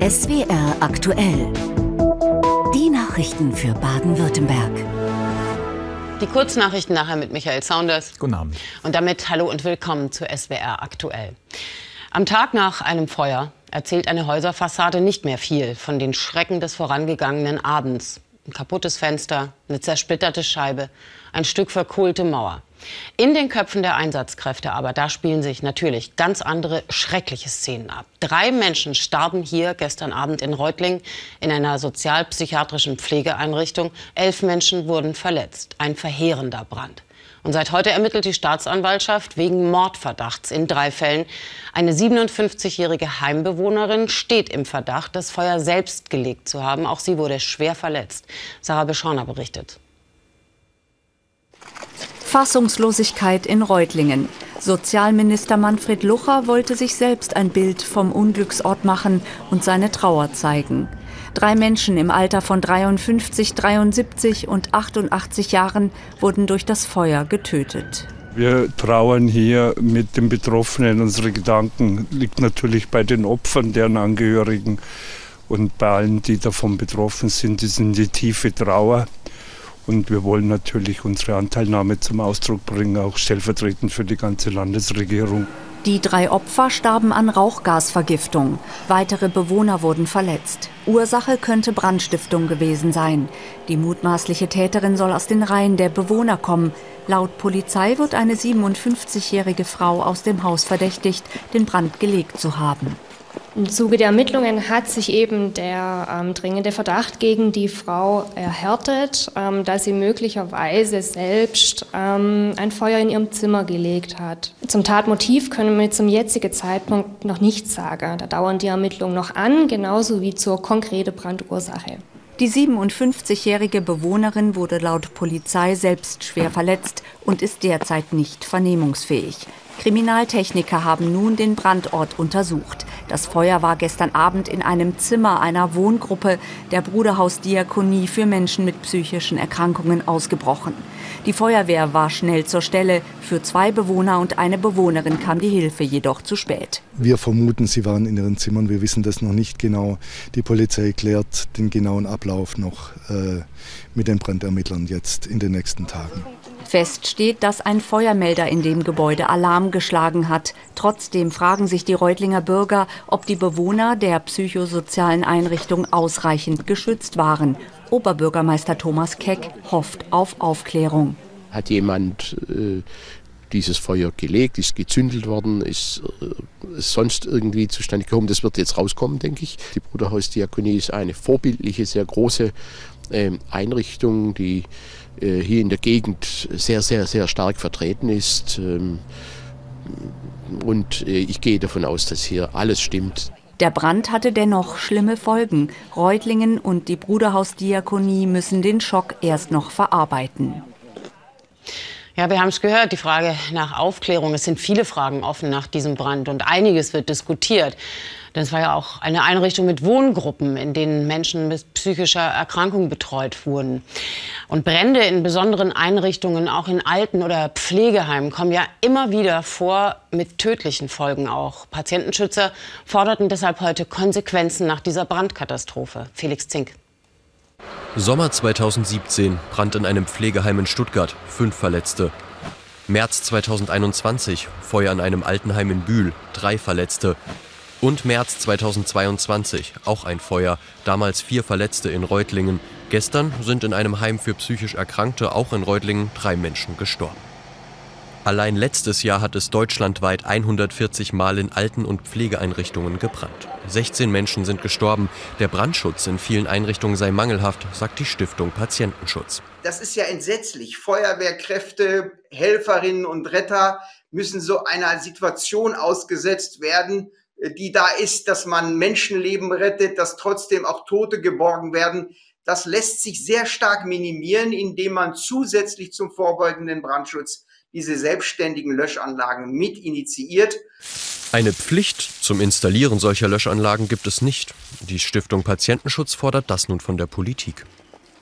SWR aktuell. Die Nachrichten für Baden-Württemberg. Die Kurznachrichten nachher mit Michael Saunders. Guten Abend. Und damit hallo und willkommen zu SWR aktuell. Am Tag nach einem Feuer erzählt eine Häuserfassade nicht mehr viel von den Schrecken des vorangegangenen Abends. Ein kaputtes Fenster, eine zersplitterte Scheibe, ein Stück verkohlte Mauer. In den Köpfen der Einsatzkräfte aber, da spielen sich natürlich ganz andere schreckliche Szenen ab. Drei Menschen starben hier gestern Abend in Reutlingen in einer sozialpsychiatrischen Pflegeeinrichtung. Elf Menschen wurden verletzt. Ein verheerender Brand. Und seit heute ermittelt die Staatsanwaltschaft wegen Mordverdachts in drei Fällen. Eine 57-jährige Heimbewohnerin steht im Verdacht, das Feuer selbst gelegt zu haben. Auch sie wurde schwer verletzt. Sarah Beschorner berichtet. Fassungslosigkeit in Reutlingen. Sozialminister Manfred Lucher wollte sich selbst ein Bild vom Unglücksort machen und seine Trauer zeigen. Drei Menschen im Alter von 53, 73 und 88 Jahren wurden durch das Feuer getötet. Wir trauern hier mit den Betroffenen. Unsere Gedanken liegen natürlich bei den Opfern, deren Angehörigen und bei allen, die davon betroffen sind. Das sind die tiefe Trauer. Und wir wollen natürlich unsere Anteilnahme zum Ausdruck bringen, auch stellvertretend für die ganze Landesregierung. Die drei Opfer starben an Rauchgasvergiftung. Weitere Bewohner wurden verletzt. Ursache könnte Brandstiftung gewesen sein. Die mutmaßliche Täterin soll aus den Reihen der Bewohner kommen. Laut Polizei wird eine 57-jährige Frau aus dem Haus verdächtigt, den Brand gelegt zu haben. Im Zuge der Ermittlungen hat sich eben der ähm, dringende Verdacht gegen die Frau erhärtet, ähm, dass sie möglicherweise selbst ähm, ein Feuer in ihrem Zimmer gelegt hat. Zum Tatmotiv können wir zum jetzigen Zeitpunkt noch nichts sagen. Da dauern die Ermittlungen noch an, genauso wie zur konkreten Brandursache. Die 57-jährige Bewohnerin wurde laut Polizei selbst schwer verletzt und ist derzeit nicht vernehmungsfähig. Kriminaltechniker haben nun den Brandort untersucht. Das Feuer war gestern Abend in einem Zimmer einer Wohngruppe der Bruderhausdiakonie für Menschen mit psychischen Erkrankungen ausgebrochen. Die Feuerwehr war schnell zur Stelle. Für zwei Bewohner und eine Bewohnerin kam die Hilfe jedoch zu spät. Wir vermuten, sie waren in ihren Zimmern. Wir wissen das noch nicht genau. Die Polizei klärt den genauen Ablauf noch äh, mit den Brandermittlern jetzt in den nächsten Tagen. Fest steht, dass ein Feuermelder in dem Gebäude Alarm geschlagen hat. Trotzdem fragen sich die Reutlinger Bürger, ob die Bewohner der psychosozialen Einrichtung ausreichend geschützt waren. Oberbürgermeister Thomas Keck hofft auf Aufklärung. Hat jemand äh, dieses Feuer gelegt, ist gezündelt worden, ist, äh, sonst irgendwie zustande gekommen? Das wird jetzt rauskommen, denke ich. Die Bruderhausdiakonie ist eine vorbildliche, sehr große äh, Einrichtung, die äh, hier in der Gegend sehr, sehr, sehr stark vertreten ist. Ähm, und äh, ich gehe davon aus, dass hier alles stimmt. Der Brand hatte dennoch schlimme Folgen. Reutlingen und die Bruderhausdiakonie müssen den Schock erst noch verarbeiten. Ja, wir haben es gehört, die Frage nach Aufklärung. Es sind viele Fragen offen nach diesem Brand und einiges wird diskutiert. Denn es war ja auch eine Einrichtung mit Wohngruppen, in denen Menschen mit psychischer Erkrankung betreut wurden. Und Brände in besonderen Einrichtungen, auch in Alten- oder Pflegeheimen, kommen ja immer wieder vor, mit tödlichen Folgen auch. Patientenschützer forderten deshalb heute Konsequenzen nach dieser Brandkatastrophe. Felix Zink. Sommer 2017, Brand in einem Pflegeheim in Stuttgart, fünf Verletzte. März 2021, Feuer in einem Altenheim in Bühl, drei Verletzte. Und März 2022, auch ein Feuer, damals vier Verletzte in Reutlingen. Gestern sind in einem Heim für psychisch Erkrankte, auch in Reutlingen, drei Menschen gestorben. Allein letztes Jahr hat es deutschlandweit 140 Mal in Alten- und Pflegeeinrichtungen gebrannt. 16 Menschen sind gestorben. Der Brandschutz in vielen Einrichtungen sei mangelhaft, sagt die Stiftung Patientenschutz. Das ist ja entsetzlich. Feuerwehrkräfte, Helferinnen und Retter müssen so einer Situation ausgesetzt werden, die da ist, dass man Menschenleben rettet, dass trotzdem auch Tote geborgen werden. Das lässt sich sehr stark minimieren, indem man zusätzlich zum vorbeugenden Brandschutz diese selbstständigen Löschanlagen mit initiiert. Eine Pflicht zum Installieren solcher Löschanlagen gibt es nicht. Die Stiftung Patientenschutz fordert das nun von der Politik.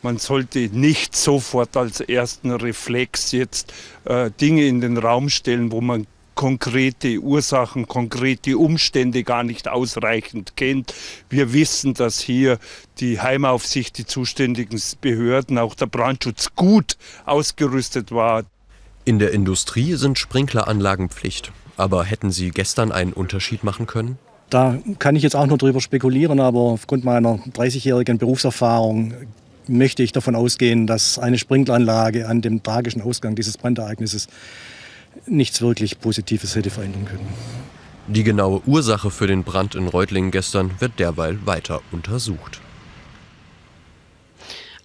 Man sollte nicht sofort als ersten Reflex jetzt äh, Dinge in den Raum stellen, wo man konkrete Ursachen, konkrete Umstände gar nicht ausreichend kennt. Wir wissen, dass hier die Heimaufsicht, die zuständigen Behörden, auch der Brandschutz gut ausgerüstet war. In der Industrie sind Sprinkleranlagen Pflicht. Aber hätten Sie gestern einen Unterschied machen können? Da kann ich jetzt auch nur drüber spekulieren, aber aufgrund meiner 30-jährigen Berufserfahrung möchte ich davon ausgehen, dass eine Sprinkleranlage an dem tragischen Ausgang dieses Brandereignisses nichts wirklich Positives hätte verändern können. Die genaue Ursache für den Brand in Reutlingen gestern wird derweil weiter untersucht.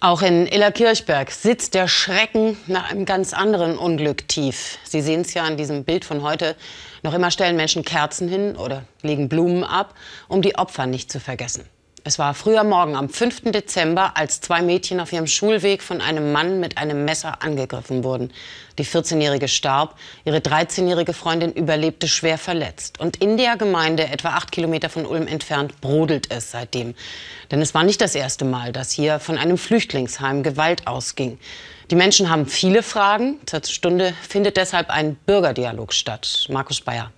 Auch in Illerkirchberg sitzt der Schrecken nach einem ganz anderen Unglück tief. Sie sehen es ja an diesem Bild von heute. Noch immer stellen Menschen Kerzen hin oder legen Blumen ab, um die Opfer nicht zu vergessen. Es war früher Morgen am 5. Dezember, als zwei Mädchen auf ihrem Schulweg von einem Mann mit einem Messer angegriffen wurden. Die 14-Jährige starb, ihre 13-jährige Freundin überlebte schwer verletzt. Und in der Gemeinde, etwa acht Kilometer von Ulm entfernt, brodelt es seitdem. Denn es war nicht das erste Mal, dass hier von einem Flüchtlingsheim Gewalt ausging. Die Menschen haben viele Fragen. Zur Stunde findet deshalb ein Bürgerdialog statt. Markus Bayer.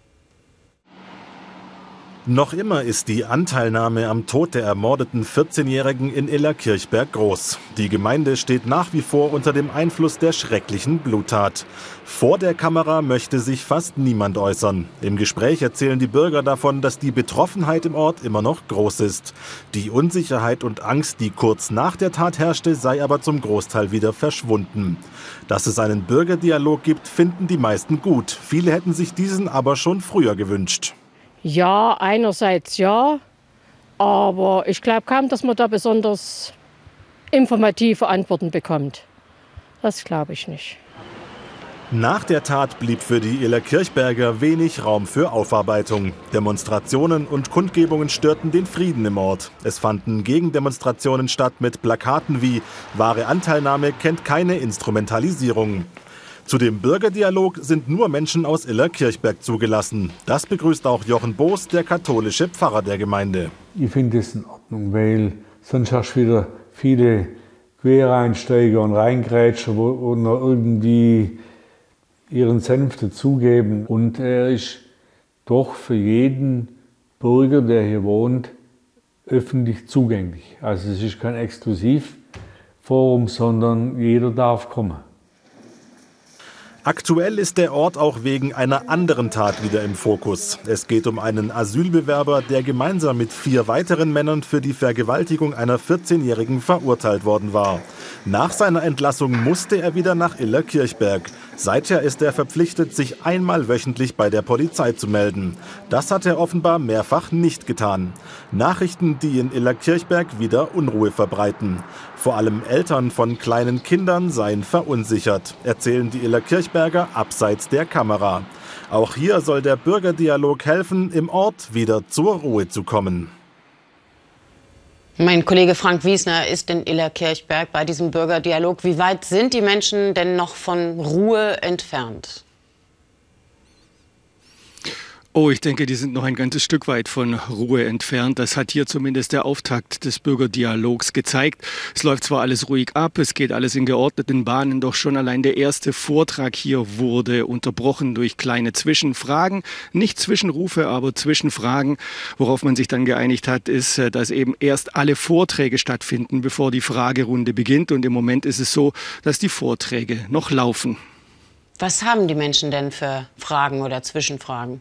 Noch immer ist die Anteilnahme am Tod der ermordeten 14-Jährigen in Illerkirchberg groß. Die Gemeinde steht nach wie vor unter dem Einfluss der schrecklichen Bluttat. Vor der Kamera möchte sich fast niemand äußern. Im Gespräch erzählen die Bürger davon, dass die Betroffenheit im Ort immer noch groß ist. Die Unsicherheit und Angst, die kurz nach der Tat herrschte, sei aber zum Großteil wieder verschwunden. Dass es einen Bürgerdialog gibt, finden die meisten gut. Viele hätten sich diesen aber schon früher gewünscht. Ja, einerseits ja, aber ich glaube kaum, dass man da besonders informative Antworten bekommt. Das glaube ich nicht. Nach der Tat blieb für die Iller Kirchberger wenig Raum für Aufarbeitung. Demonstrationen und Kundgebungen störten den Frieden im Ort. Es fanden Gegendemonstrationen statt mit Plakaten wie Wahre Anteilnahme kennt keine Instrumentalisierung. Zu dem Bürgerdialog sind nur Menschen aus Illerkirchberg zugelassen. Das begrüßt auch Jochen Boos, der katholische Pfarrer der Gemeinde. Ich finde es in Ordnung, weil sonst hast du wieder viele Quereinsteiger und Reingrätscher, wo noch irgendwie ihren Senf dazugeben. Und er ist doch für jeden Bürger, der hier wohnt, öffentlich zugänglich. Also es ist kein Exklusivforum, sondern jeder darf kommen. Aktuell ist der Ort auch wegen einer anderen Tat wieder im Fokus. Es geht um einen Asylbewerber, der gemeinsam mit vier weiteren Männern für die Vergewaltigung einer 14-Jährigen verurteilt worden war. Nach seiner Entlassung musste er wieder nach Illerkirchberg. Seither ist er verpflichtet, sich einmal wöchentlich bei der Polizei zu melden. Das hat er offenbar mehrfach nicht getan. Nachrichten, die in Illerkirchberg wieder Unruhe verbreiten. Vor allem Eltern von kleinen Kindern seien verunsichert, erzählen die Illerkirchberger abseits der Kamera. Auch hier soll der Bürgerdialog helfen, im Ort wieder zur Ruhe zu kommen. Mein Kollege Frank Wiesner ist in Illerkirchberg bei diesem Bürgerdialog. Wie weit sind die Menschen denn noch von Ruhe entfernt? Oh, ich denke, die sind noch ein ganzes Stück weit von Ruhe entfernt. Das hat hier zumindest der Auftakt des Bürgerdialogs gezeigt. Es läuft zwar alles ruhig ab, es geht alles in geordneten Bahnen, doch schon allein der erste Vortrag hier wurde unterbrochen durch kleine Zwischenfragen. Nicht Zwischenrufe, aber Zwischenfragen. Worauf man sich dann geeinigt hat, ist, äh, dass eben erst alle Vorträge stattfinden, bevor die Fragerunde beginnt. Und im Moment ist es so, dass die Vorträge noch laufen. Was haben die Menschen denn für Fragen oder Zwischenfragen?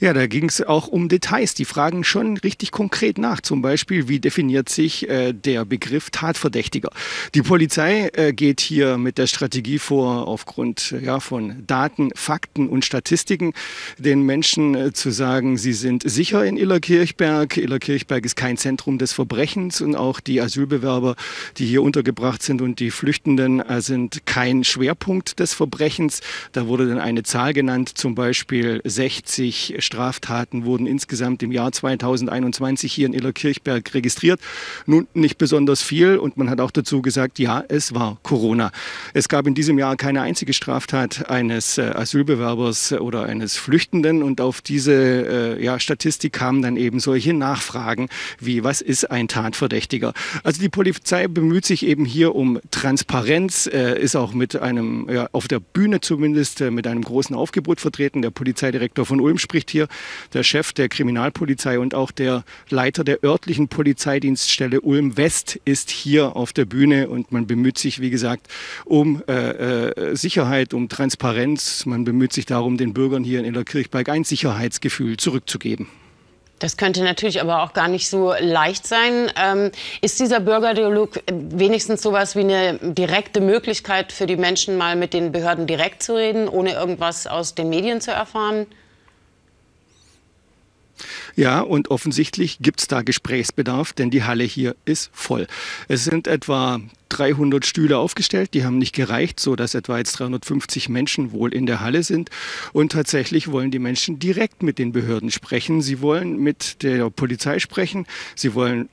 Ja, da ging es auch um Details. Die fragen schon richtig konkret nach. Zum Beispiel, wie definiert sich äh, der Begriff Tatverdächtiger? Die Polizei äh, geht hier mit der Strategie vor, aufgrund ja, von Daten, Fakten und Statistiken den Menschen äh, zu sagen, sie sind sicher in Illerkirchberg. Illerkirchberg ist kein Zentrum des Verbrechens und auch die Asylbewerber, die hier untergebracht sind und die Flüchtenden äh, sind kein Schwerpunkt des Verbrechens. Da wurde dann eine Zahl genannt, zum Beispiel 60 Straftaten wurden insgesamt im Jahr 2021 hier in Illerkirchberg registriert. Nun nicht besonders viel und man hat auch dazu gesagt, ja, es war Corona. Es gab in diesem Jahr keine einzige Straftat eines äh, Asylbewerbers oder eines Flüchtenden und auf diese äh, ja, Statistik kamen dann eben solche Nachfragen wie, was ist ein Tatverdächtiger? Also die Polizei bemüht sich eben hier um Transparenz, äh, ist auch mit einem, ja, auf der Bühne zumindest, äh, mit einem großen Aufgebot vertreten. Der Polizeidirektor von Ulm spricht hier, der Chef der Kriminalpolizei und auch der Leiter der örtlichen Polizeidienststelle Ulm West ist hier auf der Bühne und man bemüht sich, wie gesagt, um äh, äh Sicherheit, um Transparenz. Man bemüht sich darum, den Bürgern hier in Illerkirchberg ein Sicherheitsgefühl zurückzugeben. Das könnte natürlich aber auch gar nicht so leicht sein. Ähm, ist dieser Bürgerdialog wenigstens sowas wie eine direkte Möglichkeit für die Menschen, mal mit den Behörden direkt zu reden, ohne irgendwas aus den Medien zu erfahren? Ja, und offensichtlich gibt es da Gesprächsbedarf, denn die Halle hier ist voll. Es sind etwa 300 Stühle aufgestellt, die haben nicht gereicht, so dass etwa jetzt 350 Menschen wohl in der Halle sind. Und tatsächlich wollen die Menschen direkt mit den Behörden sprechen. Sie wollen mit der Polizei sprechen. Sie wollen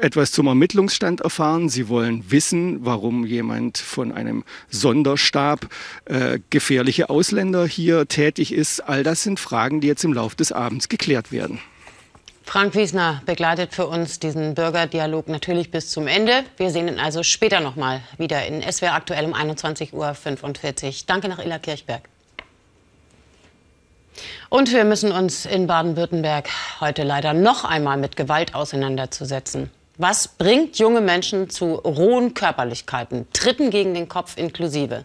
etwas zum Ermittlungsstand erfahren. Sie wollen wissen, warum jemand von einem Sonderstab äh, gefährliche Ausländer hier tätig ist. All das sind Fragen, die jetzt im Laufe des Abends geklärt werden. Frank Wiesner begleitet für uns diesen Bürgerdialog natürlich bis zum Ende. Wir sehen ihn also später noch mal wieder in SWR aktuell um 21.45 Uhr. Danke nach Illa Kirchberg. Und wir müssen uns in Baden-Württemberg heute leider noch einmal mit Gewalt auseinanderzusetzen. Was bringt junge Menschen zu rohen Körperlichkeiten, Tritten gegen den Kopf inklusive?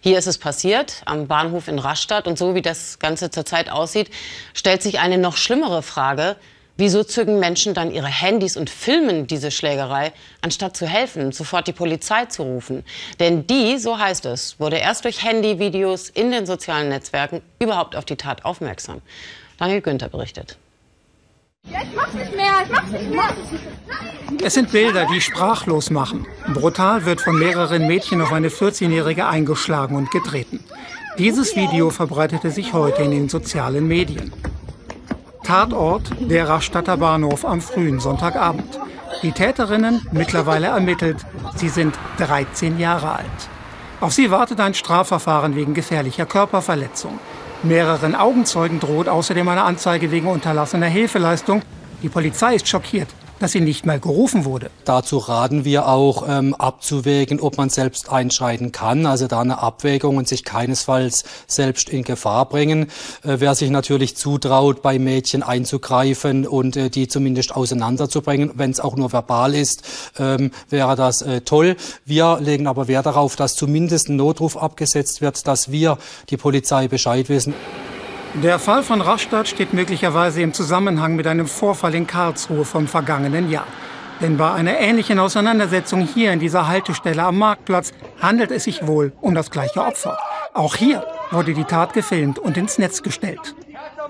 Hier ist es passiert, am Bahnhof in Rastatt. Und so wie das Ganze zurzeit aussieht, stellt sich eine noch schlimmere Frage. Wieso zücken Menschen dann ihre Handys und filmen diese Schlägerei, anstatt zu helfen, sofort die Polizei zu rufen? Denn die, so heißt es, wurde erst durch Handyvideos in den sozialen Netzwerken überhaupt auf die Tat aufmerksam. Daniel Günther berichtet. Es sind Bilder, die sprachlos machen. Brutal wird von mehreren Mädchen auf eine 14-Jährige eingeschlagen und getreten. Dieses Video verbreitete sich heute in den sozialen Medien. Tatort der Rastatter Bahnhof am frühen Sonntagabend. Die Täterinnen mittlerweile ermittelt. Sie sind 13 Jahre alt. Auf sie wartet ein Strafverfahren wegen gefährlicher Körperverletzung. Mehreren Augenzeugen droht außerdem eine Anzeige wegen unterlassener Hilfeleistung. Die Polizei ist schockiert dass sie nicht mal gerufen wurde. Dazu raten wir auch ähm, abzuwägen, ob man selbst einschreiten kann, also da eine Abwägung und sich keinesfalls selbst in Gefahr bringen. Äh, wer sich natürlich zutraut, bei Mädchen einzugreifen und äh, die zumindest auseinanderzubringen, wenn es auch nur verbal ist, ähm, wäre das äh, toll. Wir legen aber Wert darauf, dass zumindest ein Notruf abgesetzt wird, dass wir die Polizei Bescheid wissen. Der Fall von Rastatt steht möglicherweise im Zusammenhang mit einem Vorfall in Karlsruhe vom vergangenen Jahr. Denn bei einer ähnlichen Auseinandersetzung hier in dieser Haltestelle am Marktplatz handelt es sich wohl um das gleiche Opfer. Auch hier wurde die Tat gefilmt und ins Netz gestellt.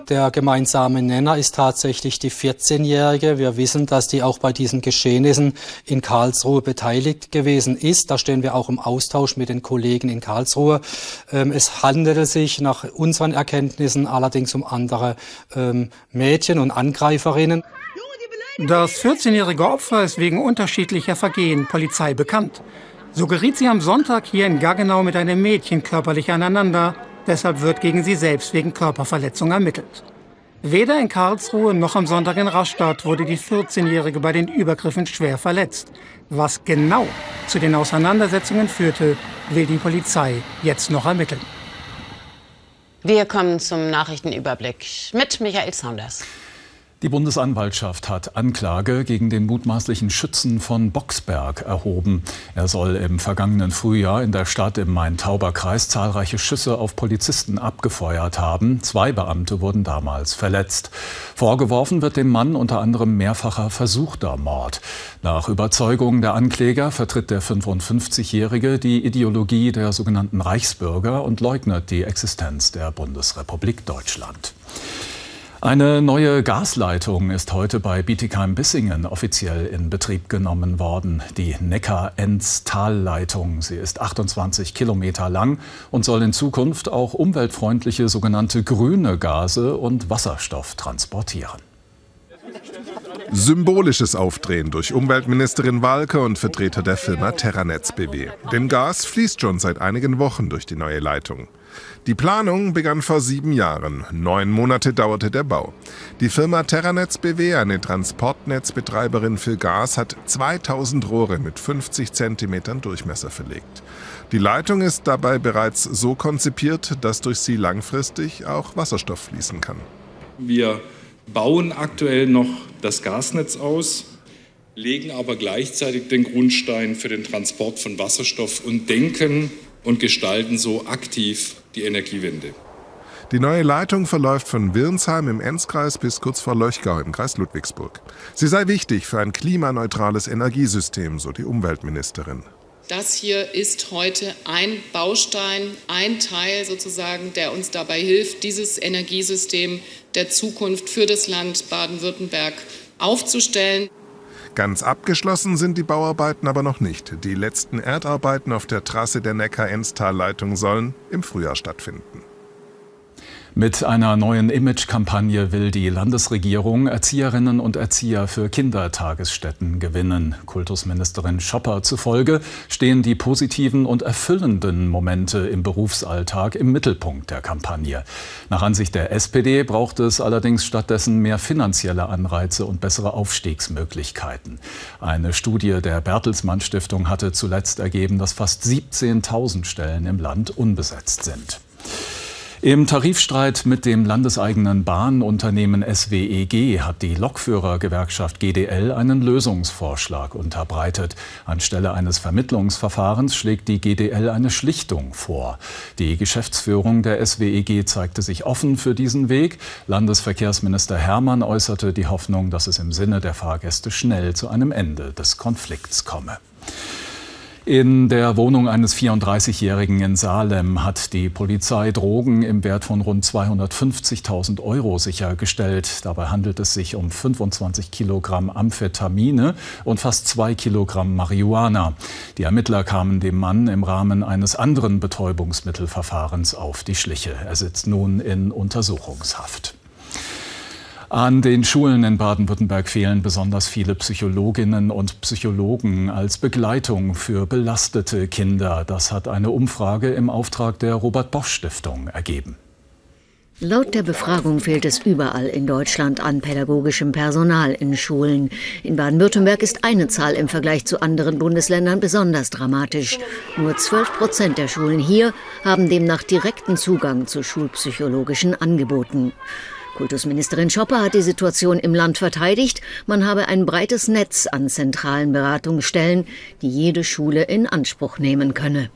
Der gemeinsame Nenner ist tatsächlich die 14-Jährige. Wir wissen, dass die auch bei diesen Geschehnissen in Karlsruhe beteiligt gewesen ist. Da stehen wir auch im Austausch mit den Kollegen in Karlsruhe. Ähm, es handelte sich nach unseren Erkenntnissen allerdings um andere ähm, Mädchen und Angreiferinnen. Das 14-jährige Opfer ist wegen unterschiedlicher Vergehen Polizei bekannt. So geriet sie am Sonntag hier in Gaggenau mit einem Mädchen körperlich aneinander. Deshalb wird gegen sie selbst wegen Körperverletzung ermittelt. Weder in Karlsruhe noch am Sonntag in Rastatt wurde die 14-Jährige bei den Übergriffen schwer verletzt. Was genau zu den Auseinandersetzungen führte, will die Polizei jetzt noch ermitteln. Wir kommen zum Nachrichtenüberblick mit Michael Saunders. Die Bundesanwaltschaft hat Anklage gegen den mutmaßlichen Schützen von Boxberg erhoben. Er soll im vergangenen Frühjahr in der Stadt im Main-Tauber-Kreis zahlreiche Schüsse auf Polizisten abgefeuert haben. Zwei Beamte wurden damals verletzt. Vorgeworfen wird dem Mann unter anderem mehrfacher versuchter Mord. Nach Überzeugung der Ankläger vertritt der 55-Jährige die Ideologie der sogenannten Reichsbürger und leugnet die Existenz der Bundesrepublik Deutschland. Eine neue Gasleitung ist heute bei Bietigheim-Bissingen offiziell in Betrieb genommen worden. Die Neckar-Enz-Talleitung. Sie ist 28 Kilometer lang und soll in Zukunft auch umweltfreundliche sogenannte grüne Gase und Wasserstoff transportieren. Symbolisches Aufdrehen durch Umweltministerin Walke und Vertreter der Firma Terranetz BW. Denn Gas fließt schon seit einigen Wochen durch die neue Leitung. Die Planung begann vor sieben Jahren. Neun Monate dauerte der Bau. Die Firma Terranetz BW, eine Transportnetzbetreiberin für Gas, hat 2000 Rohre mit 50 Zentimetern Durchmesser verlegt. Die Leitung ist dabei bereits so konzipiert, dass durch sie langfristig auch Wasserstoff fließen kann. Wir bauen aktuell noch das Gasnetz aus, legen aber gleichzeitig den Grundstein für den Transport von Wasserstoff und denken und gestalten so aktiv die Energiewende. Die neue Leitung verläuft von Wirnsheim im Enzkreis bis kurz vor Löchgau im Kreis Ludwigsburg. Sie sei wichtig für ein klimaneutrales Energiesystem, so die Umweltministerin. Das hier ist heute ein Baustein, ein Teil sozusagen, der uns dabei hilft, dieses Energiesystem der Zukunft für das Land Baden-Württemberg aufzustellen. Ganz abgeschlossen sind die Bauarbeiten aber noch nicht. Die letzten Erdarbeiten auf der Trasse der Neckar-Enstal-Leitung sollen im Frühjahr stattfinden. Mit einer neuen Image-Kampagne will die Landesregierung Erzieherinnen und Erzieher für Kindertagesstätten gewinnen. Kultusministerin Schopper zufolge stehen die positiven und erfüllenden Momente im Berufsalltag im Mittelpunkt der Kampagne. Nach Ansicht der SPD braucht es allerdings stattdessen mehr finanzielle Anreize und bessere Aufstiegsmöglichkeiten. Eine Studie der Bertelsmann Stiftung hatte zuletzt ergeben, dass fast 17.000 Stellen im Land unbesetzt sind. Im Tarifstreit mit dem landeseigenen Bahnunternehmen SWEG hat die Lokführergewerkschaft GDL einen Lösungsvorschlag unterbreitet. Anstelle eines Vermittlungsverfahrens schlägt die GDL eine Schlichtung vor. Die Geschäftsführung der SWEG zeigte sich offen für diesen Weg. Landesverkehrsminister Hermann äußerte die Hoffnung, dass es im Sinne der Fahrgäste schnell zu einem Ende des Konflikts komme. In der Wohnung eines 34-Jährigen in Salem hat die Polizei Drogen im Wert von rund 250.000 Euro sichergestellt. Dabei handelt es sich um 25 Kilogramm Amphetamine und fast zwei Kilogramm Marihuana. Die Ermittler kamen dem Mann im Rahmen eines anderen Betäubungsmittelverfahrens auf die Schliche. Er sitzt nun in Untersuchungshaft. An den Schulen in Baden-Württemberg fehlen besonders viele Psychologinnen und Psychologen als Begleitung für belastete Kinder. Das hat eine Umfrage im Auftrag der Robert Bosch Stiftung ergeben. Laut der Befragung fehlt es überall in Deutschland an pädagogischem Personal in Schulen. In Baden-Württemberg ist eine Zahl im Vergleich zu anderen Bundesländern besonders dramatisch. Nur 12 Prozent der Schulen hier haben demnach direkten Zugang zu schulpsychologischen Angeboten. Kultusministerin Schopper hat die Situation im Land verteidigt. Man habe ein breites Netz an zentralen Beratungsstellen, die jede Schule in Anspruch nehmen könne.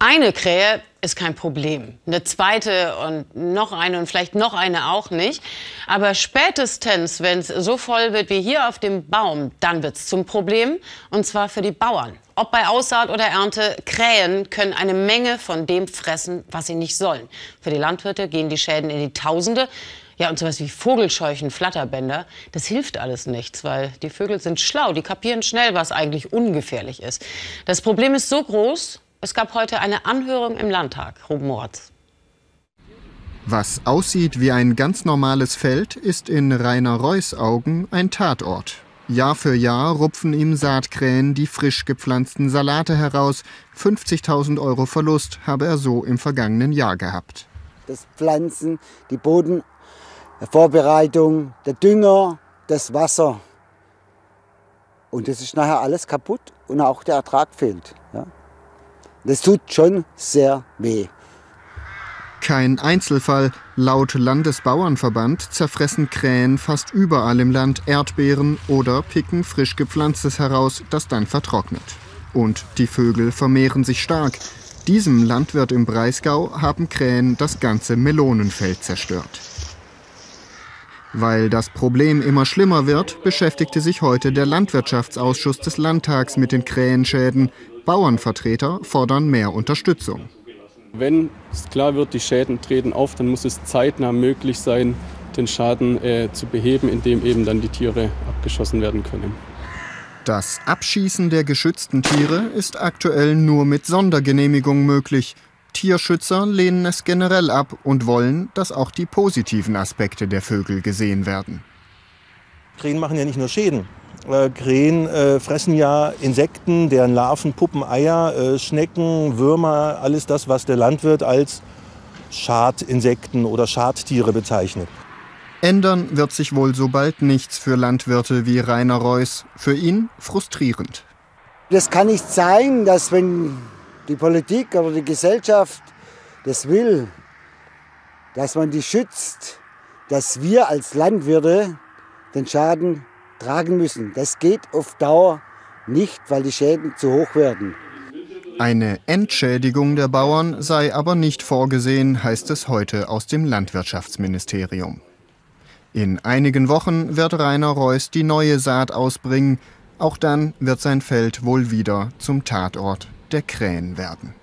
Eine Krähe ist kein Problem. Eine zweite und noch eine und vielleicht noch eine auch nicht. Aber spätestens, wenn es so voll wird wie hier auf dem Baum, dann wird es zum Problem. Und zwar für die Bauern. Ob bei Aussaat oder Ernte, Krähen können eine Menge von dem fressen, was sie nicht sollen. Für die Landwirte gehen die Schäden in die Tausende. Ja, und sowas wie Vogelscheuchen, Flatterbänder, das hilft alles nichts, weil die Vögel sind schlau, die kapieren schnell, was eigentlich ungefährlich ist. Das Problem ist so groß, es gab heute eine Anhörung im Landtag. Ruben Moritz. Was aussieht wie ein ganz normales Feld, ist in Rainer Reus Augen ein Tatort. Jahr für Jahr rupfen ihm Saatkrähen die frisch gepflanzten Salate heraus. 50.000 Euro Verlust habe er so im vergangenen Jahr gehabt. Das Pflanzen, die Bodenvorbereitung, der Dünger, das Wasser. Und das ist nachher alles kaputt und auch der Ertrag fehlt. Ja. Das tut schon sehr weh. Kein Einzelfall. Laut Landesbauernverband zerfressen Krähen fast überall im Land Erdbeeren oder picken frisch gepflanztes heraus, das dann vertrocknet. Und die Vögel vermehren sich stark. Diesem Landwirt im Breisgau haben Krähen das ganze Melonenfeld zerstört. Weil das Problem immer schlimmer wird, beschäftigte sich heute der Landwirtschaftsausschuss des Landtags mit den Krähenschäden. Bauernvertreter fordern mehr Unterstützung. Wenn es klar wird, die Schäden treten auf, dann muss es zeitnah möglich sein, den Schaden äh, zu beheben, indem eben dann die Tiere abgeschossen werden können. Das Abschießen der geschützten Tiere ist aktuell nur mit Sondergenehmigung möglich. Tierschützer lehnen es generell ab und wollen, dass auch die positiven Aspekte der Vögel gesehen werden. Krähen machen ja nicht nur Schäden. Äh, Krähen äh, fressen ja Insekten, deren Larven, Puppen, Eier, äh, Schnecken, Würmer, alles das, was der Landwirt als Schadinsekten oder Schadtiere bezeichnet. Ändern wird sich wohl so bald nichts für Landwirte wie Rainer Reuss. Für ihn frustrierend. Das kann nicht sein, dass wenn die Politik oder die Gesellschaft das will, dass man die schützt, dass wir als Landwirte den Schaden tragen müssen. Das geht auf Dauer nicht, weil die Schäden zu hoch werden. Eine Entschädigung der Bauern sei aber nicht vorgesehen, heißt es heute aus dem Landwirtschaftsministerium. In einigen Wochen wird Rainer Reuss die neue Saat ausbringen. Auch dann wird sein Feld wohl wieder zum Tatort der Krähen werden.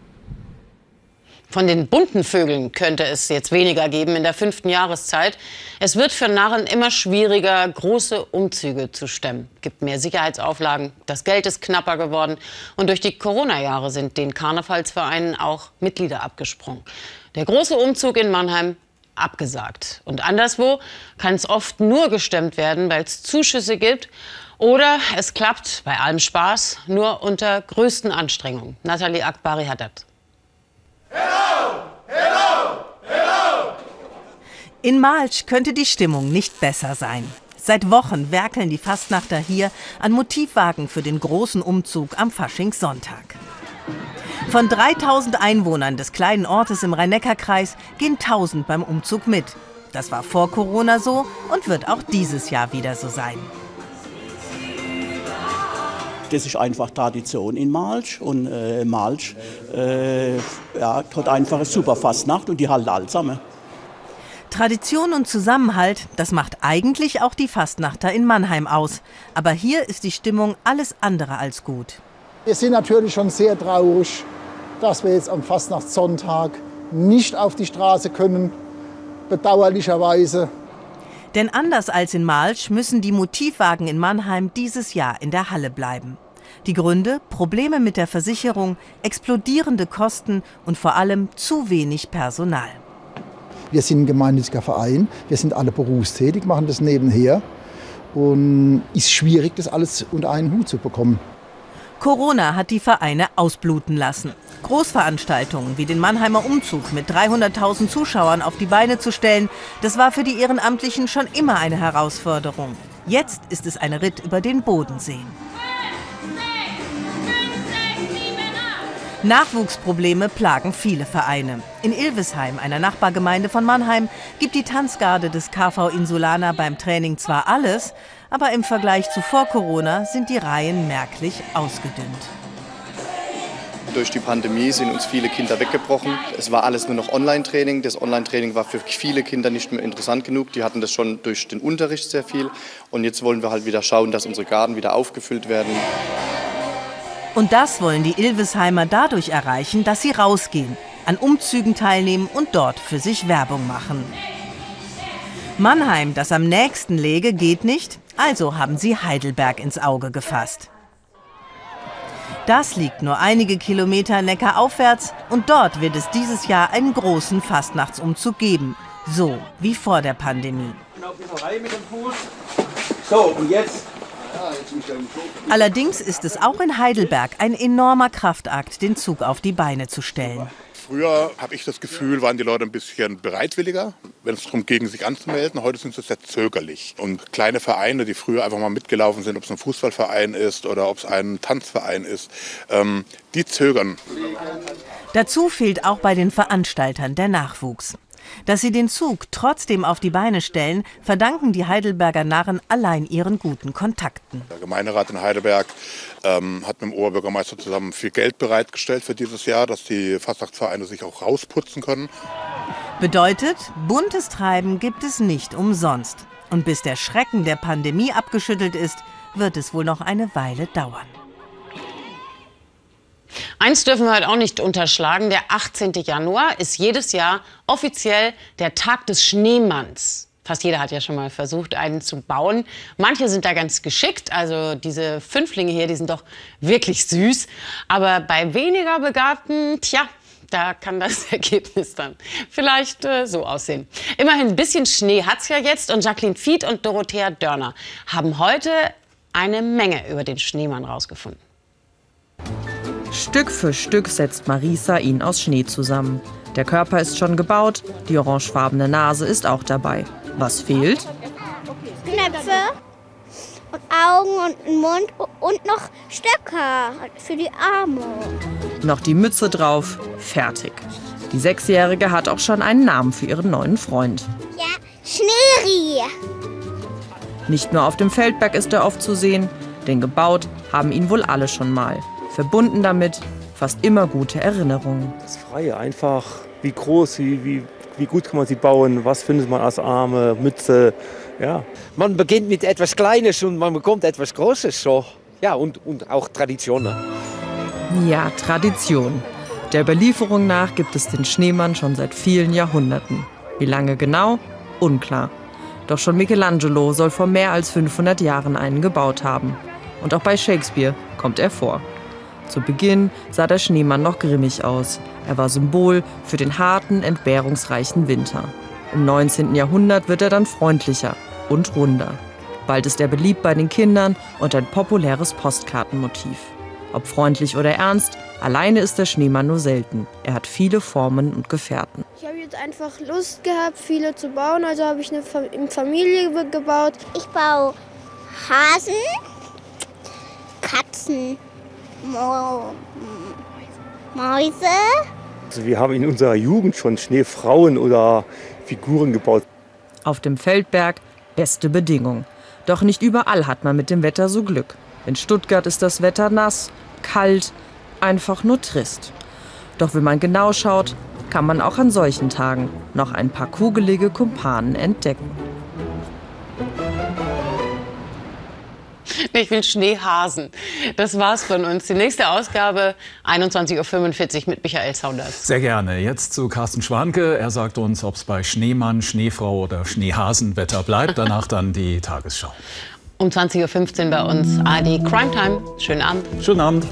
Von den bunten Vögeln könnte es jetzt weniger geben in der fünften Jahreszeit. Es wird für Narren immer schwieriger, große Umzüge zu stemmen. Es gibt mehr Sicherheitsauflagen, das Geld ist knapper geworden und durch die Corona-Jahre sind den Karnevalsvereinen auch Mitglieder abgesprungen. Der große Umzug in Mannheim abgesagt. Und anderswo kann es oft nur gestemmt werden, weil es Zuschüsse gibt oder es klappt bei allem Spaß nur unter größten Anstrengungen. Nathalie Akbari hat das. Hello! Hello! Hello! In Malsch könnte die Stimmung nicht besser sein. Seit Wochen werkeln die Fastnachter hier an Motivwagen für den großen Umzug am Faschingssonntag. Von 3000 Einwohnern des kleinen Ortes im Rhein-Neckar-Kreis gehen 1000 beim Umzug mit. Das war vor Corona so und wird auch dieses Jahr wieder so sein. Das ist einfach Tradition in Malsch und äh, Malsch äh, ja, hat einfach eine super Fastnacht und die halten alle zusammen. Tradition und Zusammenhalt, das macht eigentlich auch die Fastnachter in Mannheim aus. Aber hier ist die Stimmung alles andere als gut. Wir sind natürlich schon sehr traurig, dass wir jetzt am Fastnachtssonntag nicht auf die Straße können, bedauerlicherweise. Denn anders als in Malsch müssen die Motivwagen in Mannheim dieses Jahr in der Halle bleiben. Die Gründe? Probleme mit der Versicherung, explodierende Kosten und vor allem zu wenig Personal. Wir sind ein gemeinnütziger Verein, wir sind alle berufstätig, machen das nebenher und ist schwierig, das alles unter einen Hut zu bekommen. Corona hat die Vereine ausbluten lassen. Großveranstaltungen wie den Mannheimer Umzug mit 300.000 Zuschauern auf die Beine zu stellen, das war für die Ehrenamtlichen schon immer eine Herausforderung. Jetzt ist es ein Ritt über den Bodensee. Nachwuchsprobleme plagen viele Vereine. In Ilvesheim, einer Nachbargemeinde von Mannheim, gibt die Tanzgarde des KV Insulana beim Training zwar alles, aber im Vergleich zu vor Corona sind die Reihen merklich ausgedünnt. Durch die Pandemie sind uns viele Kinder weggebrochen. Es war alles nur noch Online-Training. Das Online-Training war für viele Kinder nicht mehr interessant genug. Die hatten das schon durch den Unterricht sehr viel. Und jetzt wollen wir halt wieder schauen, dass unsere Garten wieder aufgefüllt werden. Und das wollen die Ilvesheimer dadurch erreichen, dass sie rausgehen, an Umzügen teilnehmen und dort für sich Werbung machen. Mannheim, das am nächsten läge, geht nicht, also haben sie Heidelberg ins Auge gefasst. Das liegt nur einige Kilometer Neckar aufwärts und dort wird es dieses Jahr einen großen Fastnachtsumzug geben, so wie vor der Pandemie. So, und jetzt Allerdings ist es auch in Heidelberg ein enormer Kraftakt, den Zug auf die Beine zu stellen. Früher habe ich das Gefühl, waren die Leute ein bisschen bereitwilliger, wenn es darum ging, sich anzumelden. Heute sind sie sehr zögerlich. Und kleine Vereine, die früher einfach mal mitgelaufen sind, ob es ein Fußballverein ist oder ob es ein Tanzverein ist, ähm, die zögern. Dazu fehlt auch bei den Veranstaltern der Nachwuchs. Dass sie den Zug trotzdem auf die Beine stellen, verdanken die Heidelberger Narren allein ihren guten Kontakten. Der Gemeinderat in Heidelberg ähm, hat mit dem Oberbürgermeister zusammen viel Geld bereitgestellt für dieses Jahr, dass die Fastnachtsvereine sich auch rausputzen können. Bedeutet, buntes Treiben gibt es nicht umsonst. Und bis der Schrecken der Pandemie abgeschüttelt ist, wird es wohl noch eine Weile dauern. Eins dürfen wir halt auch nicht unterschlagen. Der 18. Januar ist jedes Jahr offiziell der Tag des Schneemanns. Fast jeder hat ja schon mal versucht, einen zu bauen. Manche sind da ganz geschickt. Also diese Fünflinge hier, die sind doch wirklich süß. Aber bei weniger Begabten, tja, da kann das Ergebnis dann vielleicht äh, so aussehen. Immerhin ein bisschen Schnee hat's ja jetzt und Jacqueline Fied und Dorothea Dörner haben heute eine Menge über den Schneemann rausgefunden. Stück für Stück setzt Marisa ihn aus Schnee zusammen. Der Körper ist schon gebaut, die orangefarbene Nase ist auch dabei. Was fehlt? Knöpfe und Augen und Mund und noch Stöcker für die Arme. Noch die Mütze drauf, fertig. Die Sechsjährige hat auch schon einen Namen für ihren neuen Freund. Ja, Schneeri. Nicht nur auf dem Feldberg ist er oft zu sehen, denn gebaut haben ihn wohl alle schon mal. Verbunden damit fast immer gute Erinnerungen. Das Freie einfach, wie groß, wie, wie, wie gut kann man sie bauen, was findet man als Arme, Mütze, ja. Man beginnt mit etwas Kleines und man bekommt etwas Großes, so. Ja, und, und auch Tradition. Ne? Ja, Tradition. Der Überlieferung nach gibt es den Schneemann schon seit vielen Jahrhunderten. Wie lange genau? Unklar. Doch schon Michelangelo soll vor mehr als 500 Jahren einen gebaut haben. Und auch bei Shakespeare kommt er vor. Zu Beginn sah der Schneemann noch grimmig aus. Er war Symbol für den harten, entbehrungsreichen Winter. Im 19. Jahrhundert wird er dann freundlicher und runder. Bald ist er beliebt bei den Kindern und ein populäres Postkartenmotiv. Ob freundlich oder ernst, alleine ist der Schneemann nur selten. Er hat viele Formen und Gefährten. Ich habe jetzt einfach Lust gehabt, viele zu bauen, also habe ich eine Familie gebaut. Ich baue Hasen, Katzen, Mäuse. Also wir haben in unserer Jugend schon Schneefrauen oder Figuren gebaut. Auf dem Feldberg beste Bedingungen. Doch nicht überall hat man mit dem Wetter so Glück. In Stuttgart ist das Wetter nass, kalt, einfach nur trist. Doch wenn man genau schaut, kann man auch an solchen Tagen noch ein paar kugelige Kumpanen entdecken. Ich will Schneehasen. Das war's von uns. Die nächste Ausgabe 21.45 Uhr mit Michael Saunders. Sehr gerne. Jetzt zu Carsten Schwanke. Er sagt uns, ob es bei Schneemann, Schneefrau oder Schneehasenwetter bleibt. Danach dann die Tagesschau. Um 20.15 Uhr bei uns AD Crime Time. Schönen Abend. Schönen Abend.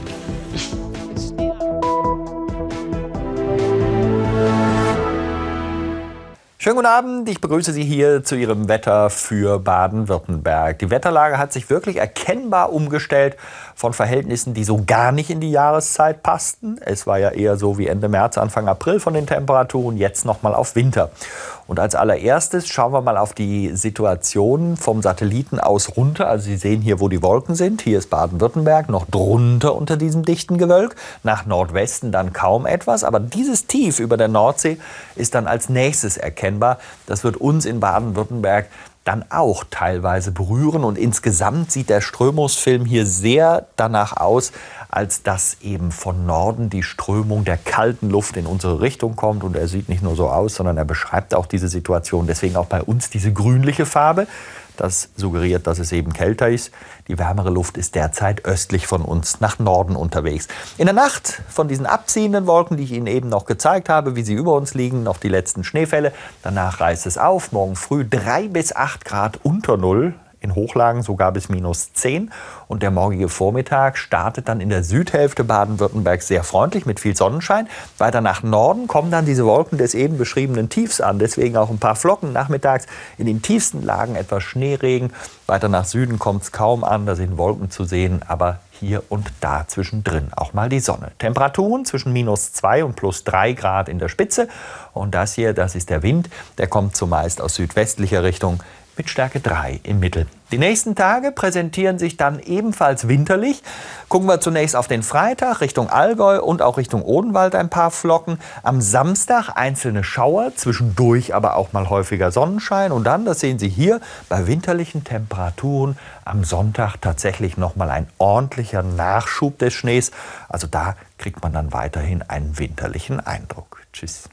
Schönen guten Abend, ich begrüße Sie hier zu Ihrem Wetter für Baden-Württemberg. Die Wetterlage hat sich wirklich erkennbar umgestellt von Verhältnissen, die so gar nicht in die Jahreszeit passten. Es war ja eher so wie Ende März, Anfang April von den Temperaturen, jetzt nochmal auf Winter. Und als allererstes schauen wir mal auf die Situation vom Satelliten aus runter. Also Sie sehen hier, wo die Wolken sind. Hier ist Baden-Württemberg noch drunter unter diesem dichten Gewölk. Nach Nordwesten dann kaum etwas. Aber dieses Tief über der Nordsee ist dann als nächstes erkennbar. Das wird uns in Baden-Württemberg dann auch teilweise berühren. Und insgesamt sieht der Strömungsfilm hier sehr danach aus, als dass eben von Norden die Strömung der kalten Luft in unsere Richtung kommt. Und er sieht nicht nur so aus, sondern er beschreibt auch diese Situation. Deswegen auch bei uns diese grünliche Farbe. Das suggeriert, dass es eben kälter ist. Die wärmere Luft ist derzeit östlich von uns nach Norden unterwegs. In der Nacht von diesen abziehenden Wolken, die ich Ihnen eben noch gezeigt habe, wie sie über uns liegen, noch die letzten Schneefälle. Danach reißt es auf. Morgen früh drei bis acht Grad unter Null in Hochlagen sogar bis minus 10. Und der morgige Vormittag startet dann in der Südhälfte Baden-Württembergs sehr freundlich mit viel Sonnenschein. Weiter nach Norden kommen dann diese Wolken des eben beschriebenen Tiefs an. Deswegen auch ein paar Flocken nachmittags. In den tiefsten Lagen etwas Schneeregen. Weiter nach Süden kommt es kaum an. Da sind Wolken zu sehen. Aber hier und da zwischendrin auch mal die Sonne. Temperaturen zwischen minus 2 und plus 3 Grad in der Spitze. Und das hier, das ist der Wind. Der kommt zumeist aus südwestlicher Richtung mit Stärke 3 im Mittel. Die nächsten Tage präsentieren sich dann ebenfalls winterlich. Gucken wir zunächst auf den Freitag Richtung Allgäu und auch Richtung Odenwald ein paar Flocken. Am Samstag einzelne Schauer, zwischendurch aber auch mal häufiger Sonnenschein. Und dann, das sehen Sie hier, bei winterlichen Temperaturen am Sonntag tatsächlich noch mal ein ordentlicher Nachschub des Schnees. Also da kriegt man dann weiterhin einen winterlichen Eindruck. Tschüss.